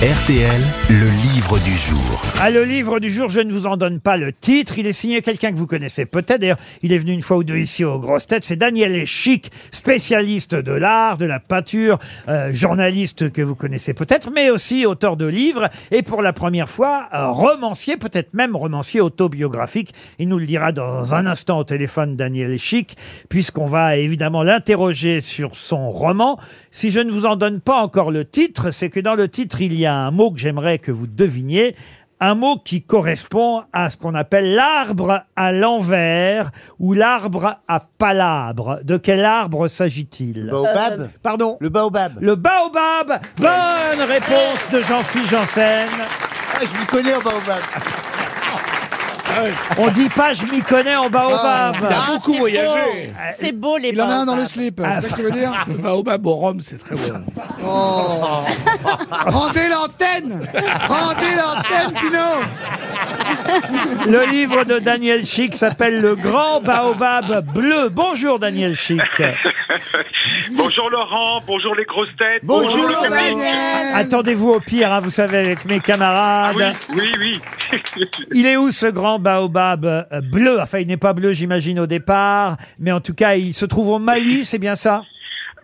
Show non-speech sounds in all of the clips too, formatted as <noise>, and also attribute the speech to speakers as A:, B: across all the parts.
A: RTL, le livre du jour.
B: Ah, le livre du jour, je ne vous en donne pas le titre. Il est signé quelqu'un que vous connaissez peut-être. D'ailleurs, il est venu une fois ou deux ici aux grosses têtes. C'est Daniel Chic, spécialiste de l'art, de la peinture, euh, journaliste que vous connaissez peut-être, mais aussi auteur de livres. Et pour la première fois, euh, romancier, peut-être même romancier autobiographique. Il nous le dira dans un instant au téléphone, Daniel Chic, puisqu'on va évidemment l'interroger sur son roman. Si je ne vous en donne pas encore le titre, c'est que dans le titre, il y a un mot que j'aimerais que vous deviniez. Un mot qui correspond à ce qu'on appelle l'arbre à l'envers ou l'arbre à palabre. De quel arbre s'agit-il?
C: Baobab
B: Pardon
C: Le baobab.
B: Le baobab Bonne réponse de Jean-Philippe Janssen.
C: Ah, je m'y connais en baobab. <laughs>
B: On dit pas je m'y connais en baobab.
D: Il a beaucoup
E: c'est
D: voyagé.
E: C'est beau les
F: Il en a un dans le slip,
B: Ah.
F: c'est ça que tu veux dire
D: Le baobab au rhum, c'est très bon.
F: Oh. <laughs> Rendez l'antenne Rendez l'antenne, Pinot
B: Le livre de Daniel Chic s'appelle Le Grand Baobab Bleu. Bonjour Daniel Chic. <laughs>
G: Bonjour Laurent, bonjour les grosses têtes,
F: Bonjour,
G: le public.
B: Attendez-vous au pire, hein, vous savez, avec mes camarades.
G: Ah Oui, oui, oui. <laughs>
B: Il est où ce grand baobab euh, bleu? Enfin, il n'est pas bleu, j'imagine, au départ. Mais en tout cas, il se trouve au Mali, <laughs> c'est bien ça?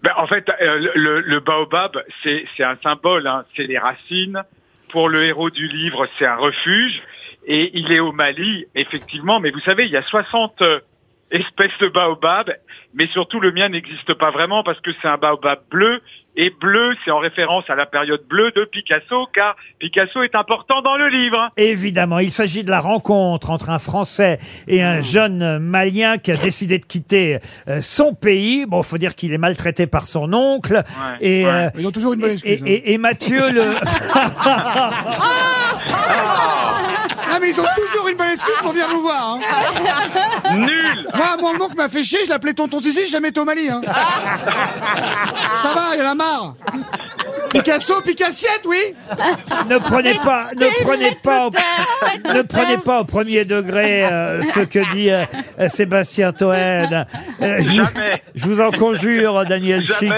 G: Ben, en fait, euh, le, le baobab, c'est c'est un symbole, hein, c'est les racines. Pour le héros du livre, c'est un refuge. Et il est au Mali, effectivement. Mais vous savez, il y a 60 euh, espèces de baobab. Mais surtout, le mien n'existe pas vraiment parce que c'est un baobab bleu. Et bleu, c'est en référence à la période bleue de Picasso, car Picasso est important dans le livre.
B: Évidemment, il s'agit de la rencontre entre un Français et un jeune Malien qui a décidé de quitter euh, son pays. Bon, faut dire qu'il est maltraité par son oncle. Et,
G: ouais.
B: euh,
F: Ils ont toujours une bonne
B: et,
F: excuse. hein.
B: et- et Mathieu, le... <laughs> <laughs>
F: Ah, mais ils ont toujours une bonne excuse pour venir nous voir. Hein.
G: Nul
F: Moi, mon oncle m'a fait chier, je l'appelais tonton Tizi, j'ai jamais été au Mali. Hein. Ça va, il en a marre. Picasso, Picassiette, oui
B: ne prenez pas, ne prenez pas, au, ne prenez pas au premier degré euh, ce que dit euh, euh, Sébastien Toen. Euh, je,
G: Jamais.
B: je vous en conjure, Daniel Chic.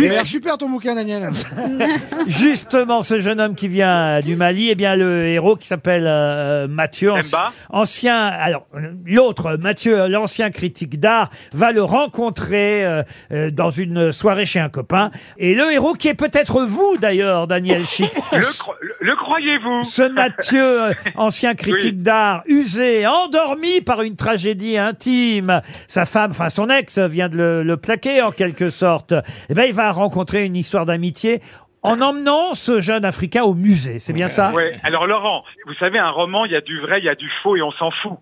F: L'air super ton bouquin, Daniel. <laughs>
B: Justement, ce jeune homme qui vient du Mali, eh bien le héros qui s'appelle euh, Mathieu, anci- ancien, alors euh, l'autre Mathieu, l'ancien critique d'art, va le rencontrer euh, euh, dans une soirée chez un copain. Et le héros qui est peut-être vous d'ailleurs, Daniel Chic. <laughs>
G: Le, cro- le- le croyez-vous?
B: Ce Mathieu, euh, ancien critique
G: Oui.
B: d'art, usé, endormi par une tragédie intime. Sa femme, enfin son ex, vient de le, le plaquer en quelque sorte. Eh ben, il va rencontrer une histoire d'amitié en emmenant ce jeune Africain au musée. C'est bien ça?
G: Ouais. Alors Laurent, vous savez, un roman, il y a du vrai, il y a du faux et on s'en fout.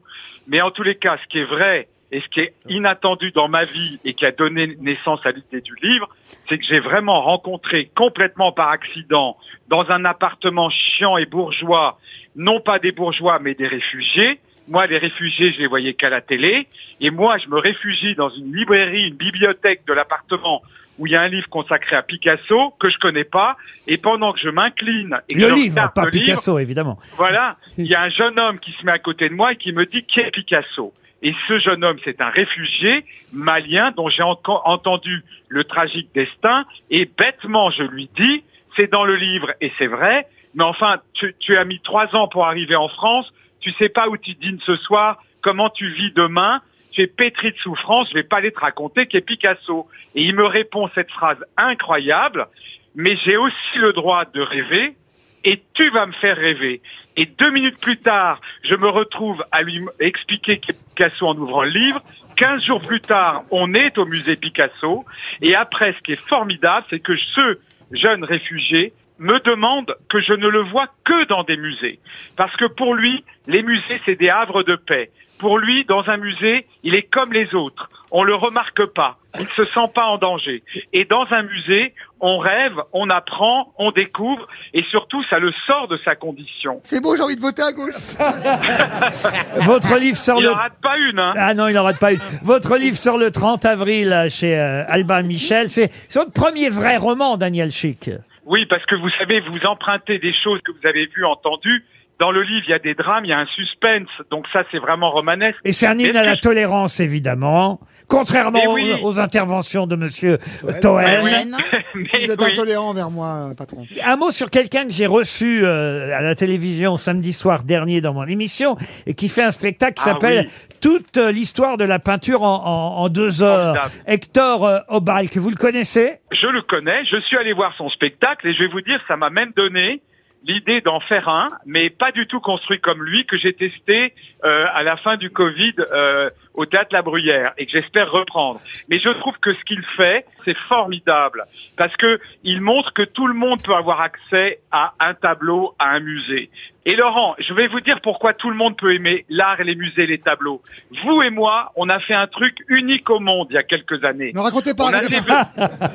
G: Mais en tous les cas, ce qui est vrai et ce qui est inattendu dans ma vie et qui a donné naissance à l'idée du livre, c'est que j'ai vraiment rencontré complètement par accident dans un appartement chiant et bourgeois, non pas des bourgeois mais des réfugiés. Moi, les réfugiés, je les voyais qu'à la télé. Et moi, je me réfugie dans une librairie, une bibliothèque de l'appartement où il y a un livre consacré à Picasso que je connais pas. Et pendant que je m'incline et que
B: Le
G: je
B: livre, pas
G: le livre,
B: Picasso, évidemment.
G: voilà, il y a un jeune homme qui se met à côté de moi et qui me dit qui est Picasso? Et ce jeune homme, c'est un réfugié malien dont j'ai enco- entendu le tragique destin. Et bêtement, je lui dis, c'est dans le livre et c'est vrai. Mais enfin, tu, tu as mis trois ans pour arriver en France. Tu sais pas où tu dînes ce soir, comment tu vis demain. Tu es pétri de souffrance. Je vais pas aller te raconter qui est Picasso. Et il me répond cette phrase incroyable. Mais j'ai aussi le droit de rêver et tu vas me faire rêver. Et deux minutes plus tard, je me retrouve à lui expliquer Picasso en ouvrant le livre. Quinze jours plus tard, on est au musée Picasso. Et après, ce qui est formidable, c'est que ce jeune réfugié me demande que je ne le vois que dans des musées. Parce que pour lui, les musées, c'est des havres de paix. Pour lui, dans un musée, il est comme les autres. On le remarque pas. Il ne se sent pas en danger. Et dans un musée, on rêve, on apprend, on découvre, et surtout, ça le sort de sa condition.
F: C'est beau, j'ai envie de voter à gauche. <laughs>
B: Votre livre sort
G: Il
B: le...
G: n'en rate pas une, hein.
B: Ah non, il n'en rate pas une. Votre livre sort le 30 avril chez euh, Albin Michel. C'est c'est votre premier vrai roman, Daniel Chic.
G: Oui, parce que vous savez, vous empruntez des choses que vous avez vues, entendues, Dans le livre, il y a des drames, il y a un suspense, donc ça c'est vraiment romanesque.
B: Et c'est un hymne à la tolérance, évidemment. Contrairement
G: Eh
B: aux,
G: oui.
B: aux interventions de Monsieur Toen. <laughs>
F: Vous êtes
G: oui.
F: intolérant envers moi, patron.
B: Un mot sur quelqu'un que j'ai reçu euh, à la télévision samedi soir dernier dans mon émission et qui fait un spectacle qui
G: Ah
B: s'appelle
G: oui.
B: Toute euh, l'histoire de la peinture en, en- en deux heures.
G: Formidable.
B: Hector euh, Obal, que vous le connaissez?
G: Je le connais, je suis allé voir son spectacle et je vais vous dire, ça m'a même donné l'idée d'en faire un, mais pas du tout construit comme lui, que j'ai testé euh, à la fin du Covid euh, au Théâtre La Bruyère et que j'espère reprendre. Mais je trouve que ce qu'il fait, c'est formidable parce que il montre que tout le monde peut avoir accès à un tableau, à un musée. Et Laurent, je vais vous dire pourquoi tout le monde peut aimer l'art et les musées, les tableaux. Vous et moi, on a fait un truc unique au monde il y a quelques années.
F: Ne racontez pas.
G: On a. <laughs>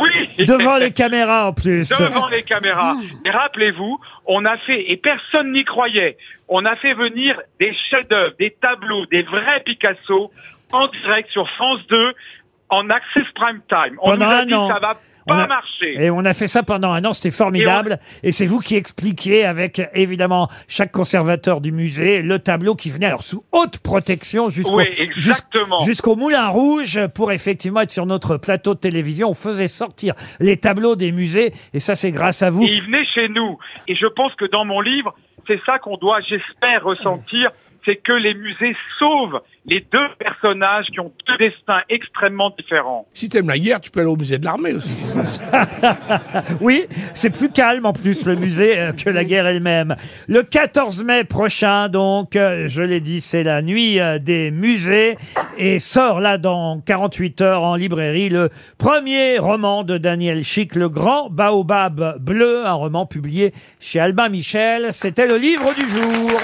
G: Oui.
B: devant les caméras en plus.
G: devant les caméras. Mais rappelez-vous, on a fait, et personne n'y croyait, on a fait venir des chefs-d'œuvre, des tableaux, des vrais Picasso en direct sur France 2 en Access Prime Time. On
B: Pendant
G: nous a
B: un
G: dit
B: an.
G: ça va
B: On
G: pas
B: a-
G: marcher.
B: Et on a fait ça pendant un an, c'était formidable. Et, c'est vous qui expliquiez avec évidemment chaque conservateur du musée le tableau qui venait alors sous haute protection jusqu'au
G: Oui, exactement.
B: jus- jusqu'au Moulin Rouge pour effectivement être sur notre plateau de télévision. On faisait sortir les tableaux des musées et ça c'est grâce à vous.
G: Et il venait chez nous. Et je pense que dans mon livre, c'est ça qu'on doit, j'espère, ressentir, c'est que les musées sauvent les deux personnages qui ont deux destins extrêmement différents.
D: Si t'aimes la guerre, tu peux aller au musée de l'armée aussi. <laughs>
B: Oui, c'est plus calme en plus le musée euh, que la guerre elle-même. Le 14 mai prochain, donc, euh, je l'ai dit, c'est la nuit euh, des musées et sort là dans 48 heures en librairie le premier roman de Daniel Chic, Le Grand Baobab Bleu, un roman publié chez Albin Michel. C'était le livre du jour.